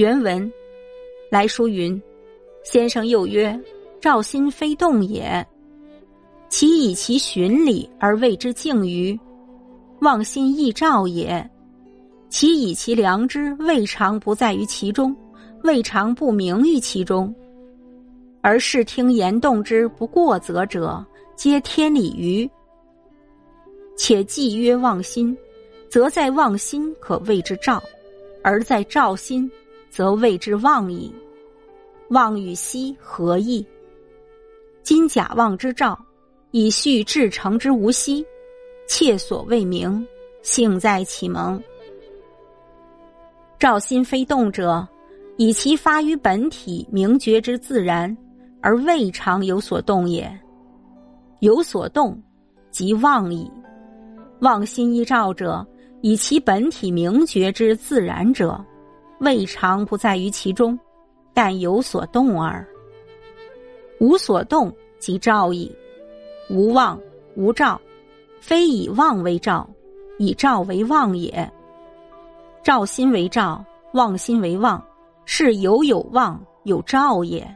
原文来书云：“先生又曰：‘照心非动也，其以其循理而谓之静于？妄心亦照也，其以其良知未尝不在于其中，未尝不明于其中。而视听言动之不过则者，皆天理于。且既曰妄心，则在妄心可谓之照，而在照心。”则谓之妄矣。妄与息何异？今假妄之兆，以序至诚之无息，切所未明，幸在启蒙。照心非动者，以其发于本体明觉之自然，而未尝有所动也。有所动，即妄矣。妄心一照者，以其本体明觉之自然者。未尝不在于其中，但有所动耳。无所动即照矣。无妄无照，非以妄为照，以照为妄也。照心为照，妄心为妄，是有有妄有照也。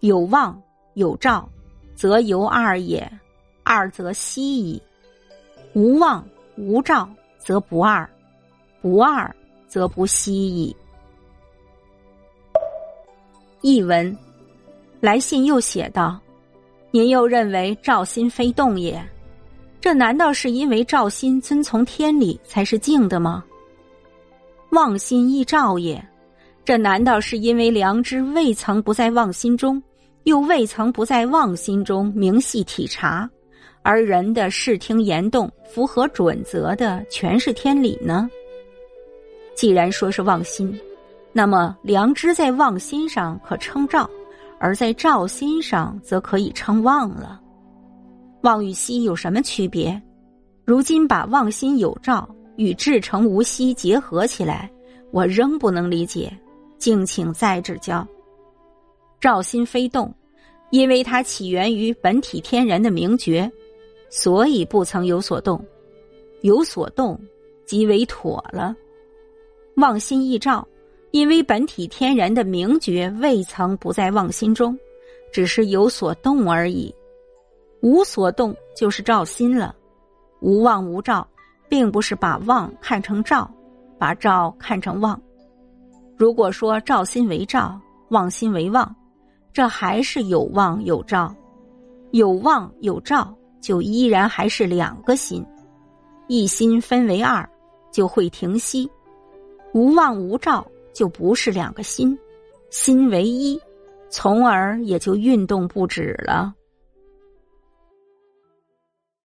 有妄有照，则由二也，二则息矣。无妄无照，则不二，不二。则不息矣。译文：来信又写道：“您又认为照心非动也？这难道是因为照心遵从天理才是静的吗？妄心亦照也，这难道是因为良知未曾不在妄心中，又未曾不在妄心中明细体察，而人的视听言动符合准则的全是天理呢？”既然说是妄心，那么良知在妄心上可称照，而在照心上则可以称妄了。妄与息有什么区别？如今把妄心有照与至诚无息结合起来，我仍不能理解，敬请再指教。照心非动，因为它起源于本体天然的明觉，所以不曾有所动。有所动，即为妥了。妄心易照，因为本体天然的明觉未曾不在妄心中，只是有所动而已。无所动就是照心了。无妄无照，并不是把妄看成照，把照看成妄。如果说照心为照，妄心为妄，这还是有妄有照，有妄有照，就依然还是两个心。一心分为二，就会停息。无望无照，就不是两个心，心为一，从而也就运动不止了。